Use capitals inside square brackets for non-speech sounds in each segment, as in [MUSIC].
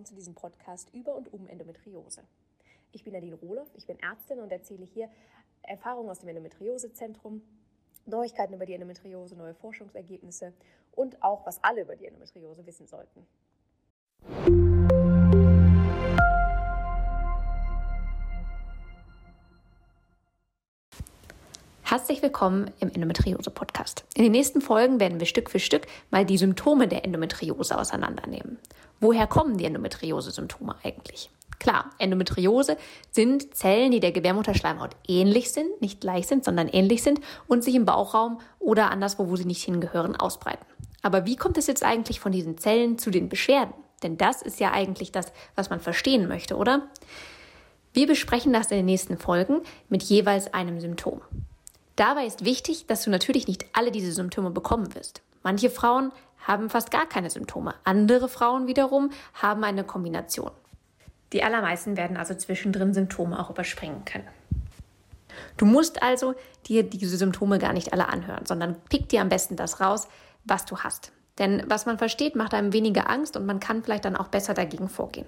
willkommen zu diesem Podcast über und um Endometriose. Ich bin Nadine Rohloff, ich bin Ärztin und erzähle hier Erfahrungen aus dem Endometriosezentrum, Neuigkeiten über die Endometriose, neue Forschungsergebnisse und auch, was alle über die Endometriose wissen sollten. Herzlich willkommen im Endometriose-Podcast. In den nächsten Folgen werden wir Stück für Stück mal die Symptome der Endometriose auseinandernehmen. Woher kommen die Endometriose-Symptome eigentlich? Klar, Endometriose sind Zellen, die der Gebärmutterschleimhaut ähnlich sind, nicht gleich sind, sondern ähnlich sind und sich im Bauchraum oder anderswo, wo sie nicht hingehören, ausbreiten. Aber wie kommt es jetzt eigentlich von diesen Zellen zu den Beschwerden? Denn das ist ja eigentlich das, was man verstehen möchte, oder? Wir besprechen das in den nächsten Folgen mit jeweils einem Symptom. Dabei ist wichtig, dass du natürlich nicht alle diese Symptome bekommen wirst. Manche Frauen haben fast gar keine Symptome. Andere Frauen wiederum haben eine Kombination. Die allermeisten werden also zwischendrin Symptome auch überspringen können. Du musst also dir diese Symptome gar nicht alle anhören, sondern pick dir am besten das raus, was du hast. Denn was man versteht, macht einem weniger Angst und man kann vielleicht dann auch besser dagegen vorgehen.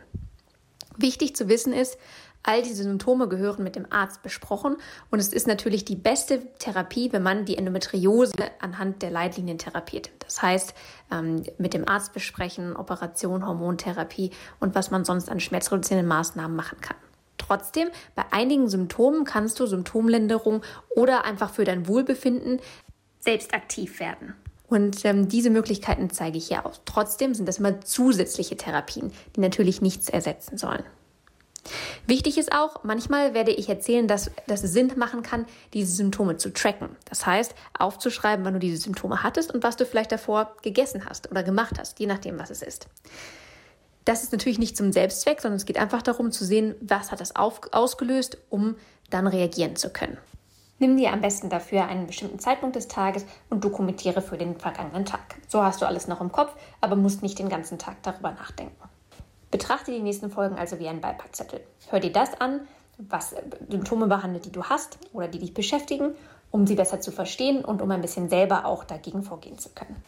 Wichtig zu wissen ist, all diese Symptome gehören mit dem Arzt besprochen und es ist natürlich die beste Therapie, wenn man die Endometriose anhand der Leitlinien therapiert. Das heißt, ähm, mit dem Arzt besprechen, Operation, Hormontherapie und was man sonst an schmerzreduzierenden Maßnahmen machen kann. Trotzdem, bei einigen Symptomen kannst du Symptomlinderung oder einfach für dein Wohlbefinden selbst aktiv werden. Und ähm, diese Möglichkeiten zeige ich hier auch. Trotzdem sind das immer zusätzliche Therapien, die natürlich nichts ersetzen sollen. Wichtig ist auch, manchmal werde ich erzählen, dass, es Sinn machen kann, diese Symptome zu tracken. Das heißt, aufzuschreiben, wann du diese Symptome hattest und was du vielleicht davor gegessen hast oder gemacht hast, je nachdem, was es ist. Das ist natürlich nicht zum Selbstzweck, sondern es geht einfach darum zu sehen, was hat das auf, ausgelöst, um dann reagieren zu können. Nimm dir am besten dafür einen bestimmten Zeitpunkt des Tages und dokumentiere für den vergangenen Tag. So hast du alles noch im Kopf, aber musst nicht den ganzen Tag darüber nachdenken. Betrachte die nächsten Folgen also wie einen Beipackzettel. Hör dir das an, was Symptome behandelt, die du hast oder die dich beschäftigen, um sie besser zu verstehen und um ein bisschen selber auch dagegen vorgehen zu können.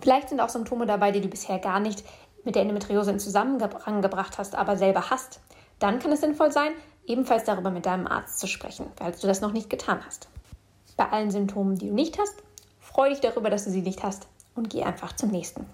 Vielleicht sind auch Symptome dabei, die du bisher gar nicht mit der Endometriose in Zusammenhang gebracht hast, aber selber hast. Dann kann es sinnvoll sein, ebenfalls darüber mit deinem Arzt zu sprechen, falls du das noch nicht getan hast. Bei allen Symptomen, die du nicht hast, freu dich darüber, dass du sie nicht hast und geh einfach zum nächsten.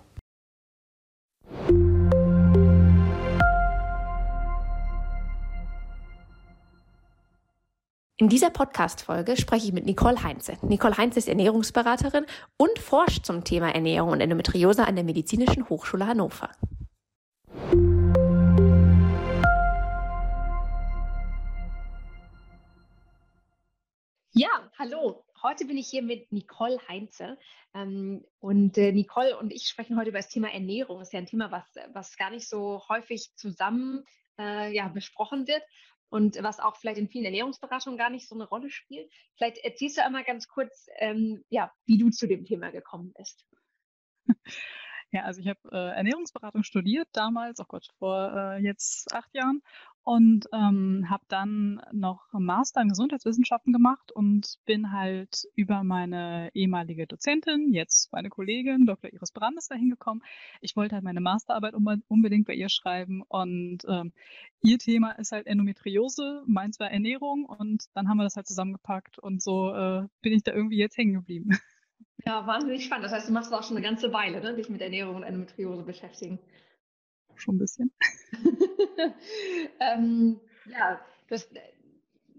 In dieser Podcast-Folge spreche ich mit Nicole Heinze. Nicole Heinze ist Ernährungsberaterin und forscht zum Thema Ernährung und Endometriose an der Medizinischen Hochschule Hannover. Ja, hallo. Heute bin ich hier mit Nicole Heinze. Ähm, und äh, Nicole und ich sprechen heute über das Thema Ernährung. Das ist ja ein Thema, was, was gar nicht so häufig zusammen äh, ja, besprochen wird und was auch vielleicht in vielen Ernährungsberatungen gar nicht so eine Rolle spielt. Vielleicht erzählst du einmal ganz kurz, ähm, ja, wie du zu dem Thema gekommen bist. [LAUGHS] Ja, also ich habe äh, Ernährungsberatung studiert damals, oh Gott, vor äh, jetzt acht Jahren und ähm, habe dann noch Master in Gesundheitswissenschaften gemacht und bin halt über meine ehemalige Dozentin, jetzt meine Kollegin Dr. Iris Brandes dahin gekommen. Ich wollte halt meine Masterarbeit unbedingt bei ihr schreiben und ähm, ihr Thema ist halt Endometriose, meins war Ernährung und dann haben wir das halt zusammengepackt und so äh, bin ich da irgendwie jetzt hängen geblieben. Ja, wahnsinnig spannend. Das heißt, du machst auch schon eine ganze Weile, ne? dich mit Ernährung und Endometriose beschäftigen schon ein bisschen. [LAUGHS] ähm, ja, das,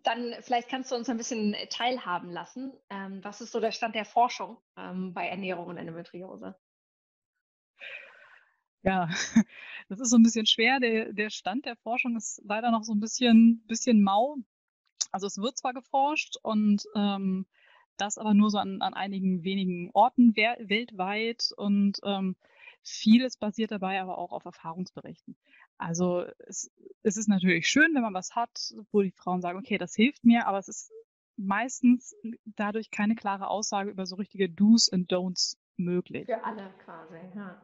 dann vielleicht kannst du uns ein bisschen teilhaben lassen. Ähm, was ist so der Stand der Forschung ähm, bei Ernährung und Endometriose? Ja, [LAUGHS] das ist so ein bisschen schwer. Der, der Stand der Forschung ist leider noch so ein bisschen, bisschen mau. Also es wird zwar geforscht und ähm, das aber nur so an, an einigen wenigen Orten weltweit und ähm, Vieles basiert dabei aber auch auf Erfahrungsberichten. Also es, es ist natürlich schön, wenn man was hat, wo die Frauen sagen, okay, das hilft mir, aber es ist meistens dadurch keine klare Aussage über so richtige Do's und Don'ts möglich. Für alle quasi, ja.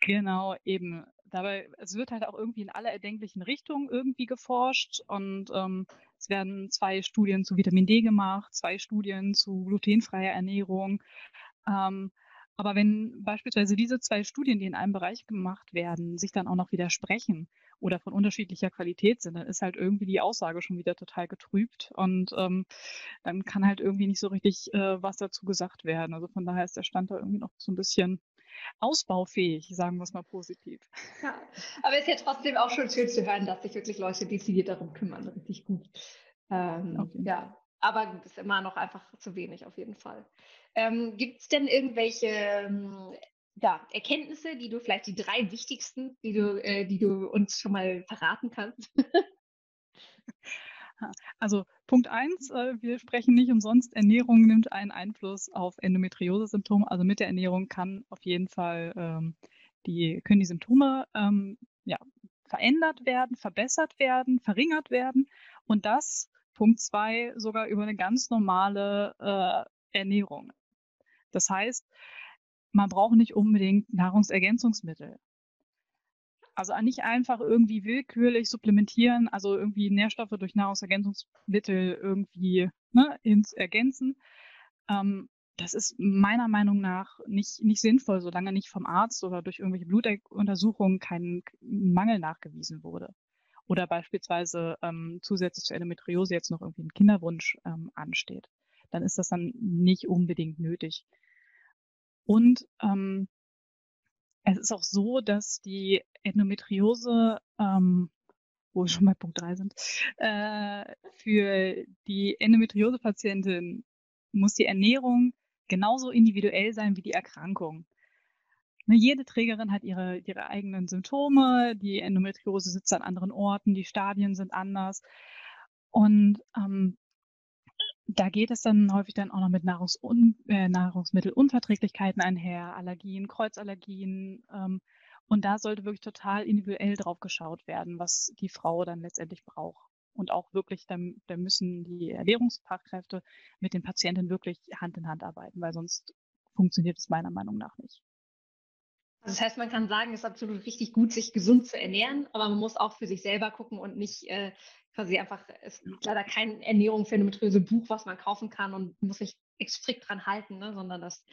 Genau, eben. Dabei, es wird halt auch irgendwie in alle erdenklichen Richtungen irgendwie geforscht und ähm, es werden zwei Studien zu Vitamin D gemacht, zwei Studien zu glutenfreier Ernährung. Ähm, aber wenn beispielsweise diese zwei Studien, die in einem Bereich gemacht werden, sich dann auch noch widersprechen oder von unterschiedlicher Qualität sind, dann ist halt irgendwie die Aussage schon wieder total getrübt und ähm, dann kann halt irgendwie nicht so richtig äh, was dazu gesagt werden. Also von daher ist der Stand da irgendwie noch so ein bisschen ausbaufähig, sagen wir es mal positiv. Ja, aber es ist ja trotzdem auch schon schön zu hören, dass sich wirklich Leute dezidiert darum kümmern. Richtig gut. Ähm, okay. Ja, aber es ist immer noch einfach zu wenig auf jeden Fall. Ähm, Gibt es denn irgendwelche ähm, ja, Erkenntnisse, die du vielleicht die drei wichtigsten, die du, äh, die du uns schon mal verraten kannst? [LAUGHS] Also Punkt eins, äh, wir sprechen nicht umsonst, Ernährung nimmt einen Einfluss auf Endometriose-Symptome. Also mit der Ernährung kann auf jeden Fall ähm, die, können die Symptome ähm, ja, verändert werden, verbessert werden, verringert werden. Und das, Punkt zwei, sogar über eine ganz normale äh, Ernährung. Das heißt, man braucht nicht unbedingt Nahrungsergänzungsmittel. Also nicht einfach irgendwie willkürlich supplementieren, also irgendwie Nährstoffe durch Nahrungsergänzungsmittel irgendwie ne, ins Ergänzen. Ähm, das ist meiner Meinung nach nicht, nicht sinnvoll, solange nicht vom Arzt oder durch irgendwelche Blutuntersuchungen kein Mangel nachgewiesen wurde. Oder beispielsweise ähm, zusätzlich zur Endometriose jetzt noch irgendwie ein Kinderwunsch ähm, ansteht. Dann ist das dann nicht unbedingt nötig. Und ähm, es ist auch so, dass die Endometriose, ähm, wo wir schon bei Punkt 3 sind, äh, für die Endometriose-Patientin muss die Ernährung genauso individuell sein wie die Erkrankung. Ne, jede Trägerin hat ihre, ihre eigenen Symptome, die Endometriose sitzt an anderen Orten, die Stadien sind anders. Und ähm, da geht es dann häufig dann auch noch mit Nahrungsun äh, Nahrungsmittelunverträglichkeiten einher, Allergien, Kreuzallergien. Ähm, und da sollte wirklich total individuell drauf geschaut werden, was die Frau dann letztendlich braucht. Und auch wirklich, dann, dann müssen die Ernährungsfachkräfte mit den Patienten wirklich Hand in Hand arbeiten, weil sonst funktioniert es meiner Meinung nach nicht. Das heißt, man kann sagen, es ist absolut richtig gut, sich gesund zu ernähren, aber man muss auch für sich selber gucken und nicht äh, quasi einfach, es gibt leider kein Ernährung für endometriose Buch, was man kaufen kann und muss sich strikt dran halten, ne? sondern das,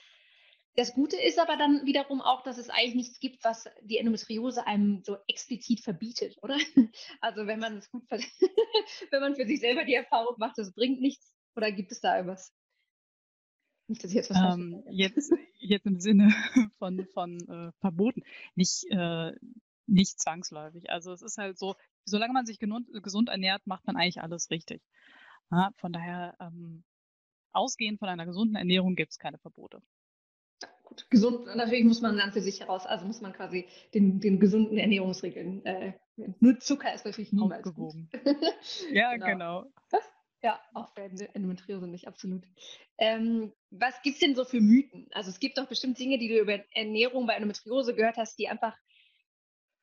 das Gute ist aber dann wiederum auch, dass es eigentlich nichts gibt, was die Endometriose einem so explizit verbietet, oder? [LAUGHS] Also wenn man es gut, [LAUGHS] wenn man für sich selber die Erfahrung macht, das bringt nichts, oder gibt es da irgendwas? Nicht, dass ich jetzt was ähm, jetzt, [LAUGHS] jetzt im Sinne von, von äh, verboten. Nicht, äh, nicht zwangsläufig. Also es ist halt so, solange man sich gesund ernährt, macht man eigentlich alles richtig. Ja, von daher, ähm, ausgehend von einer gesunden Ernährung gibt es keine Verbote. Ja, gut. Gesund, natürlich muss man dann für sich heraus, also muss man quasi den, den gesunden Ernährungsregeln, äh, nur Zucker ist natürlich niemals Aufgewogen. ja, [LAUGHS] genau. genau. Ja, auch bei Endometriose nicht, absolut. Ähm, was gibt es denn so für Mythen? Also es gibt doch bestimmt Dinge, die du über Ernährung bei Endometriose gehört hast, die einfach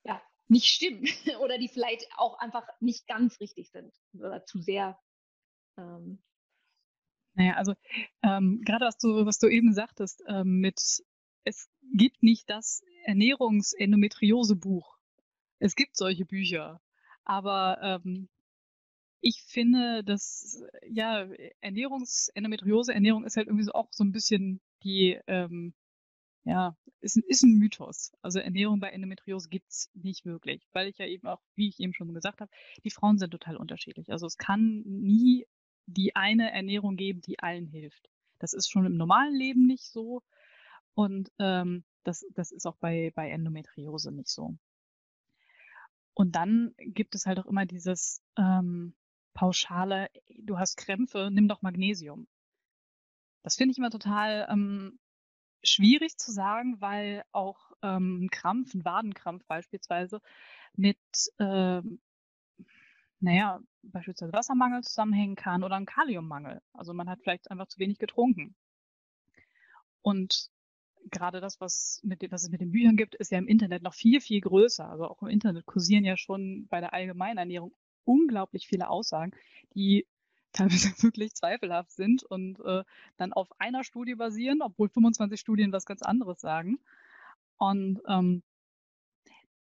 ja, nicht stimmen [LAUGHS] oder die vielleicht auch einfach nicht ganz richtig sind oder zu sehr. Ähm, naja, also ähm, gerade was du, was du eben sagtest, ähm, mit es gibt nicht das Ernährungsendometriose-Buch. Es gibt solche Bücher, aber ähm, ich finde, dass ja Ernährungs Endometriose Ernährung ist halt irgendwie so auch so ein bisschen die ähm, ja, ist, ist ein Mythos. Also Ernährung bei Endometriose gibt's nicht wirklich, weil ich ja eben auch, wie ich eben schon gesagt habe, die Frauen sind total unterschiedlich. Also es kann nie die eine Ernährung geben, die allen hilft. Das ist schon im normalen Leben nicht so und ähm, das, das ist auch bei, bei Endometriose nicht so. Und dann gibt es halt auch immer dieses ähm, pauschale, du hast Krämpfe, nimm doch Magnesium. Das finde ich immer total ähm, schwierig zu sagen, weil auch ähm, ein Krampf, ein Wadenkrampf beispielsweise, mit, äh, naja, beispielsweise Wassermangel zusammenhängen kann oder ein Kaliummangel. Also man hat vielleicht einfach zu wenig getrunken. Und gerade das, was, mit was es mit den Büchern gibt, ist ja im Internet noch viel, viel größer. Also auch im Internet kursieren ja schon bei der allgemeinen Ernährung unglaublich viele Aussagen, die [LAUGHS] teilweise wirklich zweifelhaft sind und äh, dann auf einer Studie basieren, obwohl 25 Studien was ganz anderes sagen. Und ähm,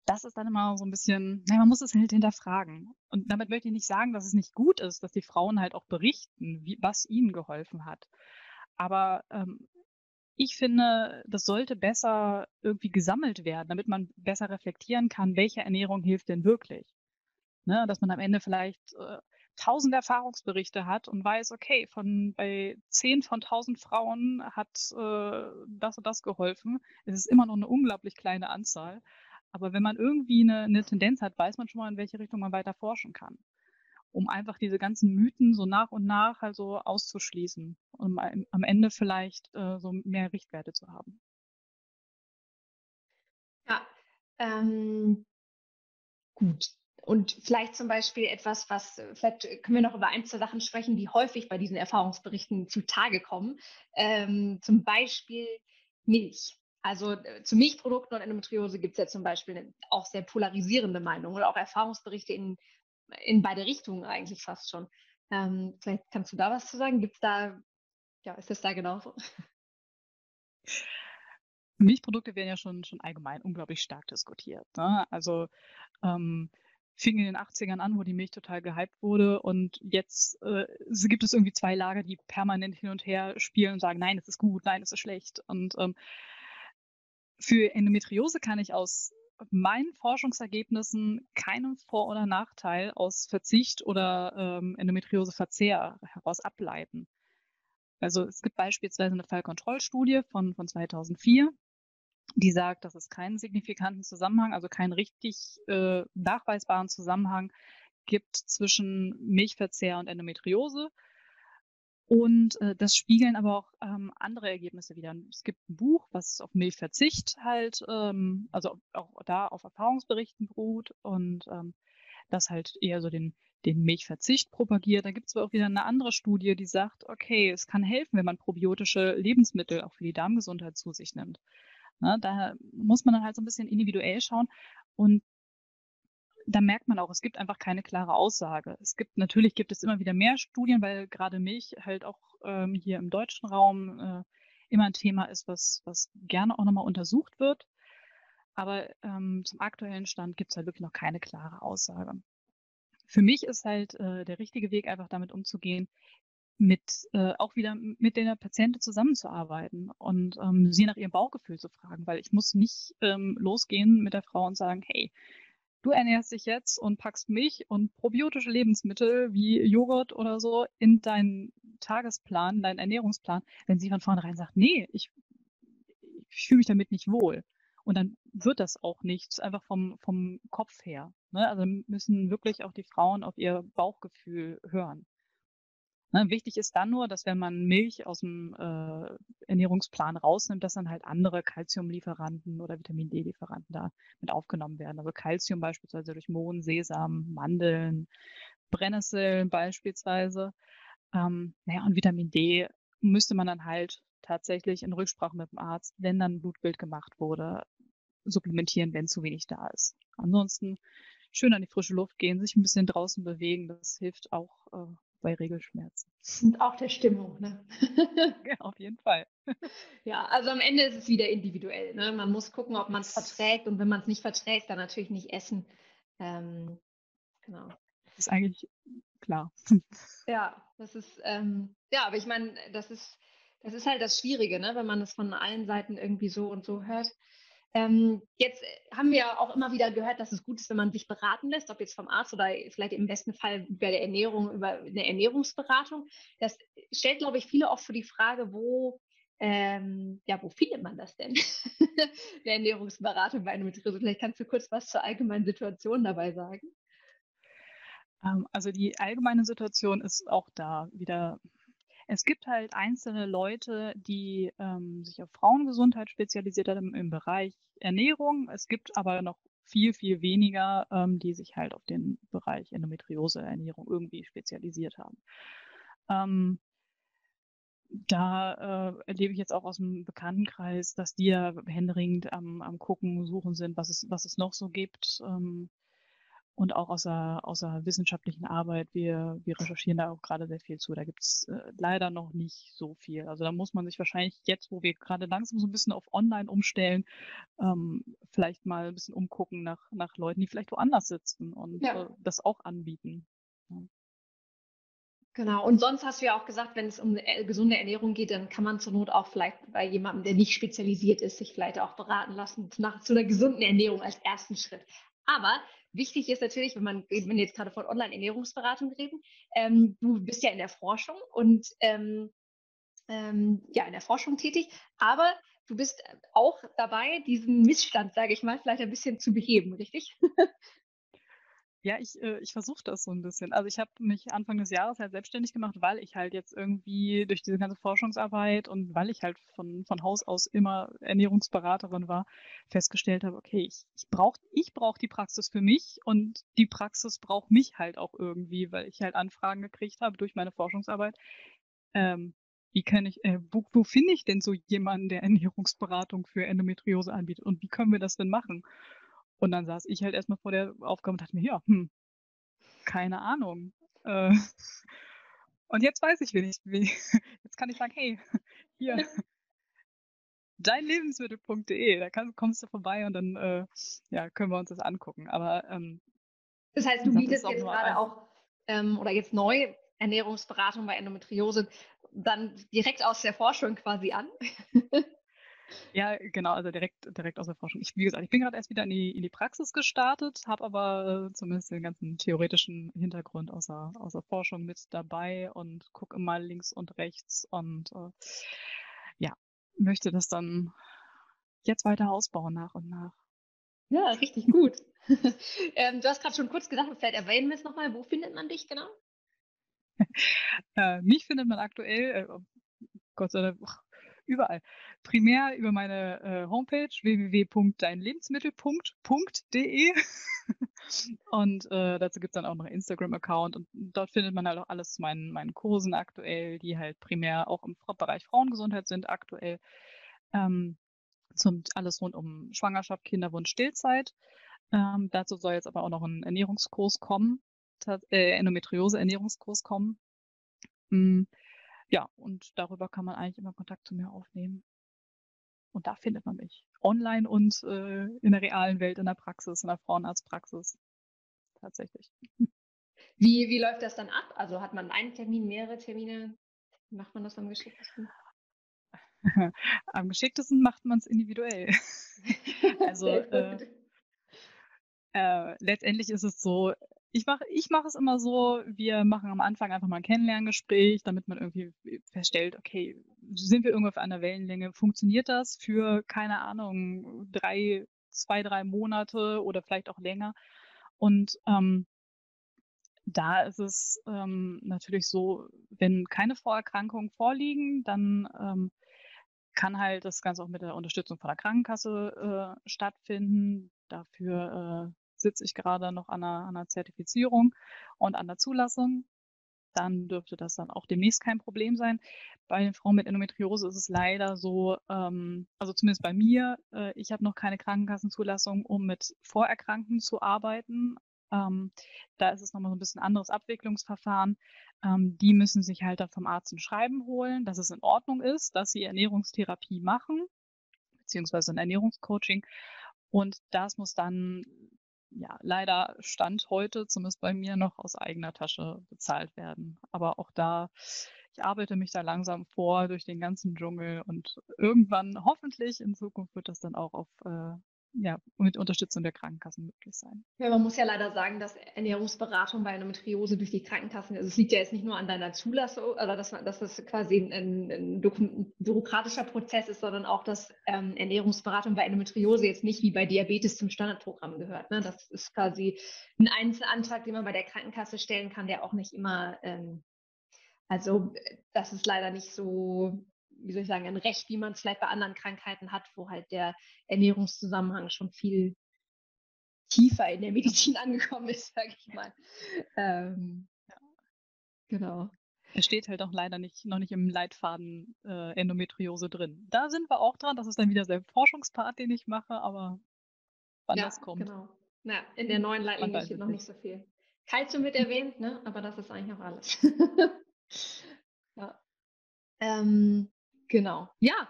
das ist dann immer so ein bisschen, naja, man muss es halt hinterfragen. Und damit möchte ich nicht sagen, dass es nicht gut ist, dass die Frauen halt auch berichten, wie, was ihnen geholfen hat. Aber ähm, ich finde, das sollte besser irgendwie gesammelt werden, damit man besser reflektieren kann, welche Ernährung hilft denn wirklich. Ne, dass man am Ende vielleicht äh, tausend Erfahrungsberichte hat und weiß, okay, von bei zehn von tausend Frauen hat äh, das und das geholfen. Es ist immer noch eine unglaublich kleine Anzahl. Aber wenn man irgendwie eine, eine Tendenz hat, weiß man schon mal, in welche Richtung man weiter forschen kann. Um einfach diese ganzen Mythen so nach und nach also auszuschließen, um am Ende vielleicht äh, so mehr Richtwerte zu haben. Ja, ähm, gut. Und vielleicht zum Beispiel etwas, was, vielleicht können wir noch über ein, zwei Sachen sprechen, die häufig bei diesen Erfahrungsberichten zutage kommen. Ähm, zum Beispiel Milch. Also äh, zu Milchprodukten und Endometriose gibt es ja zum Beispiel auch sehr polarisierende Meinungen oder auch Erfahrungsberichte in, in beide Richtungen eigentlich fast schon. Ähm, vielleicht kannst du da was zu sagen? Gibt es da, ja, ist das da genauso? Milchprodukte werden ja schon, schon allgemein unglaublich stark diskutiert. Ne? Also ähm, fing in den 80ern an, wo die Milch total gehypt wurde und jetzt äh, gibt es irgendwie zwei Lager, die permanent hin und her spielen und sagen, nein, es ist gut, nein, es ist schlecht. Und ähm, für Endometriose kann ich aus meinen Forschungsergebnissen keinen Vor- oder Nachteil aus Verzicht oder ähm, Endometrioseverzehr heraus ableiten. Also es gibt beispielsweise eine Fallkontrollstudie von, von 2004, die sagt, dass es keinen signifikanten Zusammenhang, also keinen richtig äh, nachweisbaren Zusammenhang gibt zwischen Milchverzehr und Endometriose. Und äh, das spiegeln aber auch ähm, andere Ergebnisse wieder. Es gibt ein Buch, was auf Milchverzicht halt, ähm, also auch da auf Erfahrungsberichten beruht und ähm, das halt eher so den, den Milchverzicht propagiert. Da gibt es aber auch wieder eine andere Studie, die sagt, okay, es kann helfen, wenn man probiotische Lebensmittel auch für die Darmgesundheit zu sich nimmt. Ne, da muss man dann halt so ein bisschen individuell schauen. Und da merkt man auch, es gibt einfach keine klare Aussage. Es gibt, natürlich gibt es immer wieder mehr Studien, weil gerade Milch halt auch ähm, hier im deutschen Raum äh, immer ein Thema ist, was, was gerne auch nochmal untersucht wird. Aber ähm, zum aktuellen Stand gibt es halt wirklich noch keine klare Aussage. Für mich ist halt äh, der richtige Weg, einfach damit umzugehen, mit äh, auch wieder mit der Patientin zusammenzuarbeiten und ähm, sie nach ihrem Bauchgefühl zu fragen, weil ich muss nicht ähm, losgehen mit der Frau und sagen, hey, du ernährst dich jetzt und packst Milch und probiotische Lebensmittel wie Joghurt oder so in deinen Tagesplan, deinen Ernährungsplan, wenn sie von vornherein sagt, nee, ich, ich fühle mich damit nicht wohl. Und dann wird das auch nichts, einfach vom, vom Kopf her. Ne? Also müssen wirklich auch die Frauen auf ihr Bauchgefühl hören. Ne, wichtig ist dann nur, dass wenn man Milch aus dem äh, Ernährungsplan rausnimmt, dass dann halt andere Calciumlieferanten oder Vitamin D-Lieferanten da mit aufgenommen werden. Also Calcium beispielsweise durch Mohn, Sesam, Mandeln, Brennnesseln beispielsweise. Ähm, naja, und Vitamin D müsste man dann halt tatsächlich in Rücksprache mit dem Arzt, wenn dann ein Blutbild gemacht wurde, supplementieren, wenn zu wenig da ist. Ansonsten schön an die frische Luft gehen, sich ein bisschen draußen bewegen, das hilft auch äh, bei Regelschmerzen. Und auch der Stimmung, ne? [LAUGHS] ja, auf jeden Fall. Ja, also am Ende ist es wieder individuell. Ne? Man muss gucken, ob man es verträgt und wenn man es nicht verträgt, dann natürlich nicht essen. Ähm, genau. Das ist eigentlich klar. [LAUGHS] Ja, das ist, ähm, ja, aber ich meine, das ist, das ist halt das Schwierige, ne? wenn man es von allen Seiten irgendwie so und so hört. Ähm, jetzt äh, haben wir auch immer wieder gehört, dass es gut ist, wenn man sich beraten lässt, ob jetzt vom Arzt oder vielleicht im besten Fall bei der Ernährung über eine Ernährungsberatung. Das stellt, glaube ich, viele oft vor die Frage, wo, ähm, ja, wo findet man das denn? [LAUGHS] der Ernährungsberatung bei einem Betrieb. Vielleicht kannst du kurz was zur allgemeinen Situation dabei sagen. Ähm, also die allgemeine Situation ist auch da wieder es gibt halt einzelne Leute, die ähm, sich auf Frauengesundheit spezialisiert haben im Bereich Ernährung. Es gibt aber noch viel, viel weniger, ähm, die sich halt auf den Bereich Endometriose-Ernährung irgendwie spezialisiert haben. Ähm, da äh, erlebe ich jetzt auch aus dem Bekanntenkreis, dass die ja händeringend am, am Gucken, Suchen sind, was es, was es noch so gibt. Ähm, und auch aus der, aus der wissenschaftlichen Arbeit. Wir, wir recherchieren da auch gerade sehr viel zu. Da gibt's äh, leider noch nicht so viel. Also da muss man sich wahrscheinlich jetzt, wo wir gerade langsam so ein bisschen auf Online umstellen, ähm, vielleicht mal ein bisschen umgucken nach, nach Leuten, die vielleicht woanders sitzen und ja. äh, das auch anbieten. Ja. Genau. Und sonst hast du ja auch gesagt, wenn es um eine gesunde Ernährung geht, dann kann man zur Not auch vielleicht bei jemandem, der nicht spezialisiert ist, sich vielleicht auch beraten lassen nach zu einer gesunden Ernährung als ersten Schritt. Aber wichtig ist natürlich, wenn man, wenn wir jetzt gerade von Online-Ernährungsberatung reden, ähm, du bist ja in der Forschung und ähm, ähm, ja in der Forschung tätig, aber du bist auch dabei, diesen Missstand, sage ich mal, vielleicht ein bisschen zu beheben, richtig? [LAUGHS] Ja, ich, äh, ich versuche das so ein bisschen. Also ich habe mich Anfang des Jahres halt selbstständig gemacht, weil ich halt jetzt irgendwie durch diese ganze Forschungsarbeit und weil ich halt von, von Haus aus immer Ernährungsberaterin war, festgestellt habe, okay, ich, ich brauche ich brauch die Praxis für mich und die Praxis braucht mich halt auch irgendwie, weil ich halt Anfragen gekriegt habe durch meine Forschungsarbeit. Ähm, wie kann ich, äh, wo, wo finde ich denn so jemanden, der Ernährungsberatung für Endometriose anbietet und wie können wir das denn machen? Und dann saß ich halt erstmal vor der Aufgabe und dachte mir, ja, hm, keine Ahnung. Äh, und jetzt weiß ich, wen ich, wie, [LAUGHS] jetzt kann ich sagen, hey, [LAUGHS] hier, deinlebensmittel.de, da kann, kommst du vorbei und dann äh, ja, können wir uns das angucken. Aber ähm, das heißt, du bietest jetzt gerade auch ähm, oder jetzt neu Ernährungsberatung bei Endometriose dann direkt aus der Forschung quasi an. [LAUGHS] Ja, genau, also direkt, direkt aus der Forschung. Ich, wie gesagt, ich bin gerade erst wieder in die, in die Praxis gestartet, habe aber äh, zumindest den ganzen theoretischen Hintergrund aus der, aus der Forschung mit dabei und gucke immer links und rechts und äh, ja, möchte das dann jetzt weiter ausbauen nach und nach. Ja, richtig gut. [LAUGHS] ähm, du hast gerade schon kurz gesagt, vielleicht erwähnen wir es nochmal, wo findet man dich genau? [LAUGHS] äh, mich findet man aktuell, äh, Gott sei Dank, überall. Primär über meine äh, Homepage www.deinlebensmittel.de [LAUGHS] und äh, dazu gibt es dann auch noch einen Instagram-Account und dort findet man halt auch alles zu meinen, meinen Kursen aktuell, die halt primär auch im Bereich Frauengesundheit sind aktuell. Ähm, zum, alles rund um Schwangerschaft, Kinderwunsch, Stillzeit. Ähm, dazu soll jetzt aber auch noch ein Ernährungskurs kommen, äh, Endometriose-Ernährungskurs kommen. Mhm ja, und darüber kann man eigentlich immer Kontakt zu mir aufnehmen. Und da findet man mich. Online und äh, in der realen Welt, in der Praxis, in der Frauenarztpraxis. Tatsächlich. [LAUGHS] Wie, wie läuft das dann ab? Also hat man einen Termin, mehrere Termine? Wie macht man das am geschicktesten? [LAUGHS] am geschicktesten macht man es individuell. [LAUGHS] also äh, äh, letztendlich ist es so, ich mache ich mach es immer so, wir machen am Anfang einfach mal ein Kennenlerngespräch, damit man irgendwie feststellt, okay, sind wir irgendwo auf einer Wellenlänge? Funktioniert das für, keine Ahnung, drei, zwei, drei Monate oder vielleicht auch länger? Und ähm, da ist es ähm, natürlich so, wenn keine Vorerkrankungen vorliegen, dann ähm, kann halt das Ganze auch mit der Unterstützung von der Krankenkasse äh, stattfinden. Dafür äh, sitze ich gerade noch an einer, an einer Zertifizierung und an der Zulassung. Dann dürfte das dann auch demnächst kein Problem sein. Bei den Frauen mit Endometriose ist es leider so, ähm, also zumindest bei mir, äh, ich habe noch keine Krankenkassenzulassung, um mit Vorerkrankten zu arbeiten. Ähm, da ist es nochmal so ein bisschen anderes Abwicklungsverfahren. Ähm, die müssen sich halt dann vom Arzt ein Schreiben holen, dass es in Ordnung ist, dass sie Ernährungstherapie machen, beziehungsweise ein Ernährungscoaching. Und das muss dann ja, leider Stand heute, zumindest bei mir, noch aus eigener Tasche bezahlt werden. Aber auch da, ich arbeite mich da langsam vor durch den ganzen Dschungel und irgendwann, hoffentlich in Zukunft, wird das dann auch auf äh, ja, mit Unterstützung der Krankenkassen möglich sein. Ja, man muss ja leider sagen, dass Ernährungsberatung bei Endometriose durch die Krankenkassen, also es liegt ja jetzt nicht nur an deiner Zulassung, oder dass, dass das quasi ein, ein, bürokratischer Prozess ist, sondern auch, dass ähm, Ernährungsberatung bei Endometriose jetzt nicht wie bei Diabetes zum Standardprogramm gehört. Ne? Das ist quasi ein Einzelantrag, den man bei der Krankenkasse stellen kann, der auch nicht immer, ähm, also das ist leider nicht so wie soll ich sagen, ein Recht, wie man es vielleicht bei anderen Krankheiten hat, wo halt der Ernährungszusammenhang schon viel tiefer in der Medizin [LAUGHS] angekommen ist, sage ich mal. Ähm, ja. Genau. Es steht halt auch leider nicht, noch nicht im Leitfaden äh, Endometriose drin. Da sind wir auch dran. Das ist dann wieder der Forschungspart, den ich mache, aber wann ja, das kommt. Genau. Ja, in der neuen Leitlinie steht noch nicht so viel. Kalzium wird erwähnt, ne? aber das ist eigentlich auch alles. [LAUGHS] ja. Ähm, Genau. Ja.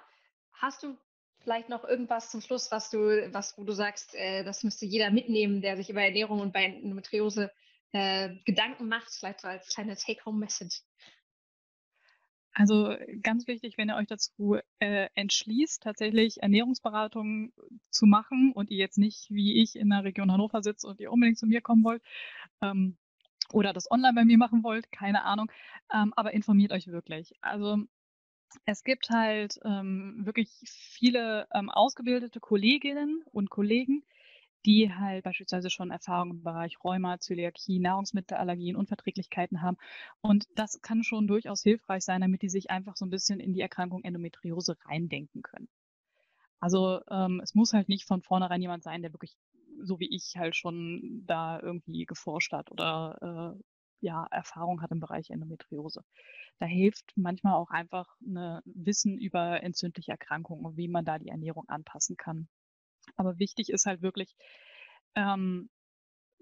Hast du vielleicht noch irgendwas zum Schluss, was du, was, wo du sagst, äh, das müsste jeder mitnehmen, der sich über Ernährung und bei Endometriose äh, Gedanken macht, vielleicht so als kleine Take-Home-Message? Also ganz wichtig, wenn ihr euch dazu äh, entschließt, tatsächlich Ernährungsberatung zu machen und ihr jetzt nicht wie ich in der Region Hannover sitzt und ihr unbedingt zu mir kommen wollt ähm, oder das online bei mir machen wollt, keine Ahnung, ähm, aber informiert euch wirklich. Also es gibt halt ähm, wirklich viele ähm, ausgebildete Kolleginnen und Kollegen, die halt beispielsweise schon Erfahrung im Bereich Rheuma, Zöliakie, Nahrungsmittelallergien, Unverträglichkeiten haben. Und das kann schon durchaus hilfreich sein, damit die sich einfach so ein bisschen in die Erkrankung Endometriose reindenken können. Also ähm, es muss halt nicht von vornherein jemand sein, der wirklich so wie ich halt schon da irgendwie geforscht hat oder äh, ja, Erfahrung hat im Bereich Endometriose. Da hilft manchmal auch einfach ein Wissen über entzündliche Erkrankungen und wie man da die Ernährung anpassen kann. Aber wichtig ist halt wirklich, ähm,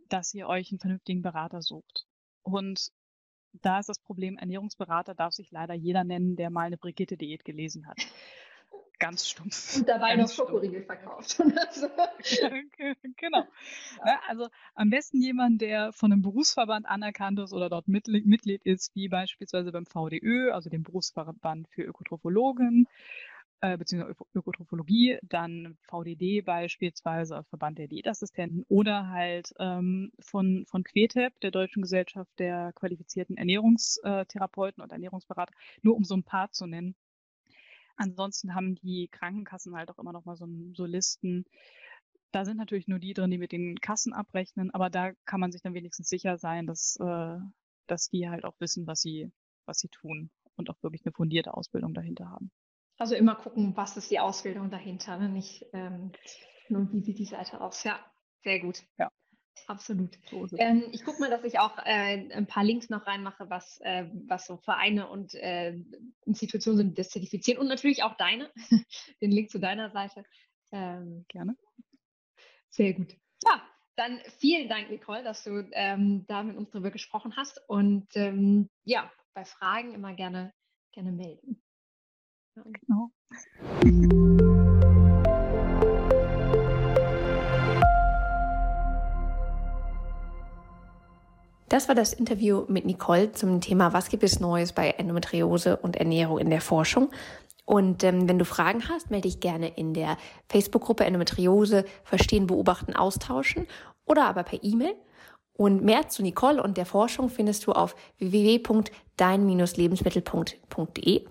dass ihr euch einen vernünftigen Berater sucht. Und da ist das Problem, Ernährungsberater darf sich leider jeder nennen, der mal eine Brigitte-Diät gelesen hat. Ganz stumpf. [LAUGHS] Und dabei noch Schokoriegel verkauft. [LAUGHS] genau. Ne, also am besten jemand, der von einem Berufsverband anerkannt ist oder dort Mitglied ist, wie beispielsweise beim VDÖ, also dem Berufsverband für Ökotrophologen äh, beziehungsweise Ökotrophologie, dann VDD beispielsweise, Verband der Diätassistenten oder halt ähm, von, von QETEP, der Deutschen Gesellschaft der qualifizierten Ernährungstherapeuten und Ernährungsberater, nur um so ein paar zu nennen. Ansonsten haben die Krankenkassen halt auch immer noch mal so, so Listen. Da sind natürlich nur die drin, die mit den Kassen abrechnen, aber da kann man sich dann wenigstens sicher sein, dass, äh, dass die halt auch wissen, was sie, was sie tun und auch wirklich eine fundierte Ausbildung dahinter haben. Also immer gucken, was ist die Ausbildung dahinter, ne? nicht ähm, nur wie sieht die Seite aus. Ja, sehr gut. Ja. Absolut. So ähm, ich gucke mal, dass ich auch äh, ein paar Links noch reinmache, was, äh, was so Vereine und äh, Institutionen sind, die das zertifizieren und natürlich auch deine, [LAUGHS] den Link zu deiner Seite. Ähm, Gerne. Sehr gut. Ja, dann vielen Dank, Nicole, dass du ähm, da mit uns drüber gesprochen hast und ähm, ja, bei Fragen immer gerne, gerne melden. Genau. Das war das Interview mit Nicole zum Thema Was gibt es Neues bei Endometriose und Ernährung in der Forschung. Und ähm, wenn du Fragen hast, melde dich gerne in der Facebook-Gruppe Endometriose Verstehen, Beobachten, Austauschen oder aber per E-Mail. Und mehr zu Nicole und der Forschung findest du auf www.dein-lebensmittel.de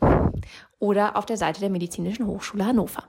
oder auf der Seite der Medizinischen Hochschule Hannover.